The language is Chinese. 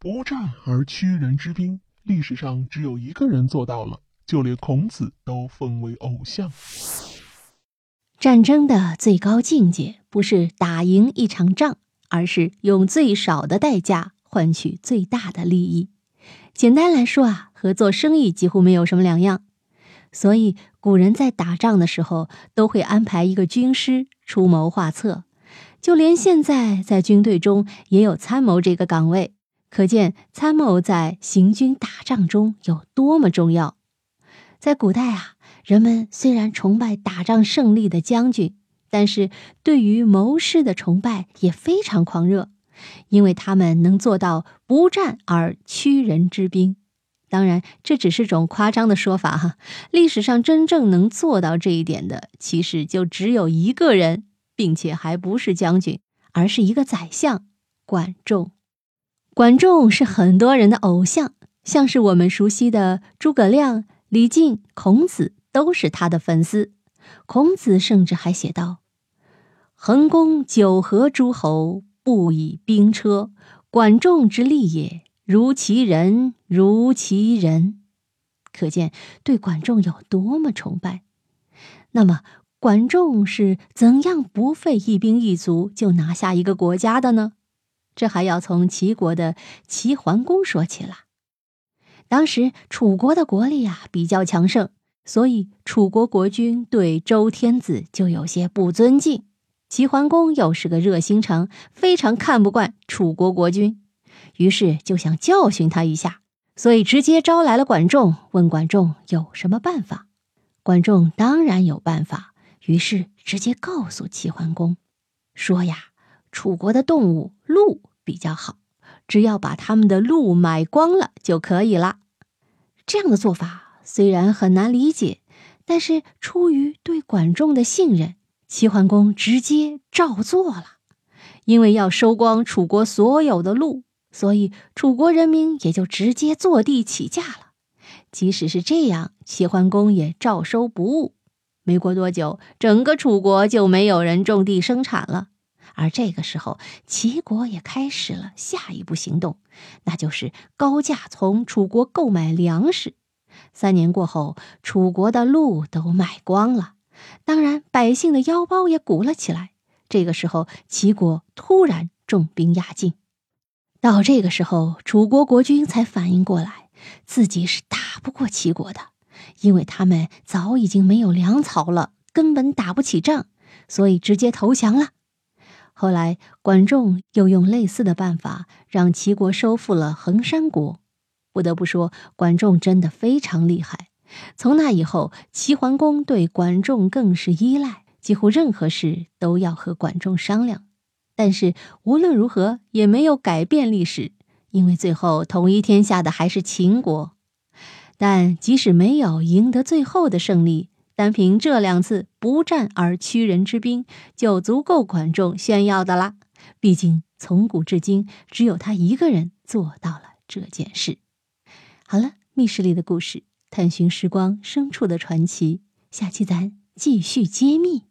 不战而屈人之兵，历史上只有一个人做到了，就连孔子都奉为偶像。战争的最高境界不是打赢一场仗，而是用最少的代价换取最大的利益。简单来说啊，和做生意几乎没有什么两样。所以古人在打仗的时候都会安排一个军师出谋划策，就连现在在军队中也有参谋这个岗位，可见参谋在行军打仗中有多么重要。在古代啊。人们虽然崇拜打仗胜利的将军，但是对于谋士的崇拜也非常狂热，因为他们能做到不战而屈人之兵。当然，这只是种夸张的说法哈。历史上真正能做到这一点的，其实就只有一个人，并且还不是将军，而是一个宰相——管仲。管仲是很多人的偶像，像是我们熟悉的诸葛亮、李靖、孔子。都是他的粉丝，孔子甚至还写道：“桓公九合诸侯，不以兵车。管仲之利也，如其人，如其人。”可见对管仲有多么崇拜。那么，管仲是怎样不费一兵一卒就拿下一个国家的呢？这还要从齐国的齐桓公说起了。当时楚国的国力啊比较强盛。所以，楚国国君对周天子就有些不尊敬。齐桓公又是个热心肠，非常看不惯楚国国君，于是就想教训他一下，所以直接招来了管仲，问管仲有什么办法。管仲当然有办法，于是直接告诉齐桓公，说呀，楚国的动物鹿比较好，只要把他们的鹿买光了就可以了。这样的做法。虽然很难理解，但是出于对管仲的信任，齐桓公直接照做了。因为要收光楚国所有的鹿，所以楚国人民也就直接坐地起价了。即使是这样，齐桓公也照收不误。没过多久，整个楚国就没有人种地生产了。而这个时候，齐国也开始了下一步行动，那就是高价从楚国购买粮食。三年过后，楚国的鹿都卖光了，当然百姓的腰包也鼓了起来。这个时候，齐国突然重兵压境。到这个时候，楚国国君才反应过来，自己是打不过齐国的，因为他们早已经没有粮草了，根本打不起仗，所以直接投降了。后来，管仲又用类似的办法，让齐国收复了衡山国。不得不说，管仲真的非常厉害。从那以后，齐桓公对管仲更是依赖，几乎任何事都要和管仲商量。但是无论如何也没有改变历史，因为最后统一天下的还是秦国。但即使没有赢得最后的胜利，单凭这两次不战而屈人之兵，就足够管仲炫耀的啦。毕竟从古至今，只有他一个人做到了这件事。好了，密室里的故事，探寻时光深处的传奇，下期咱继续揭秘。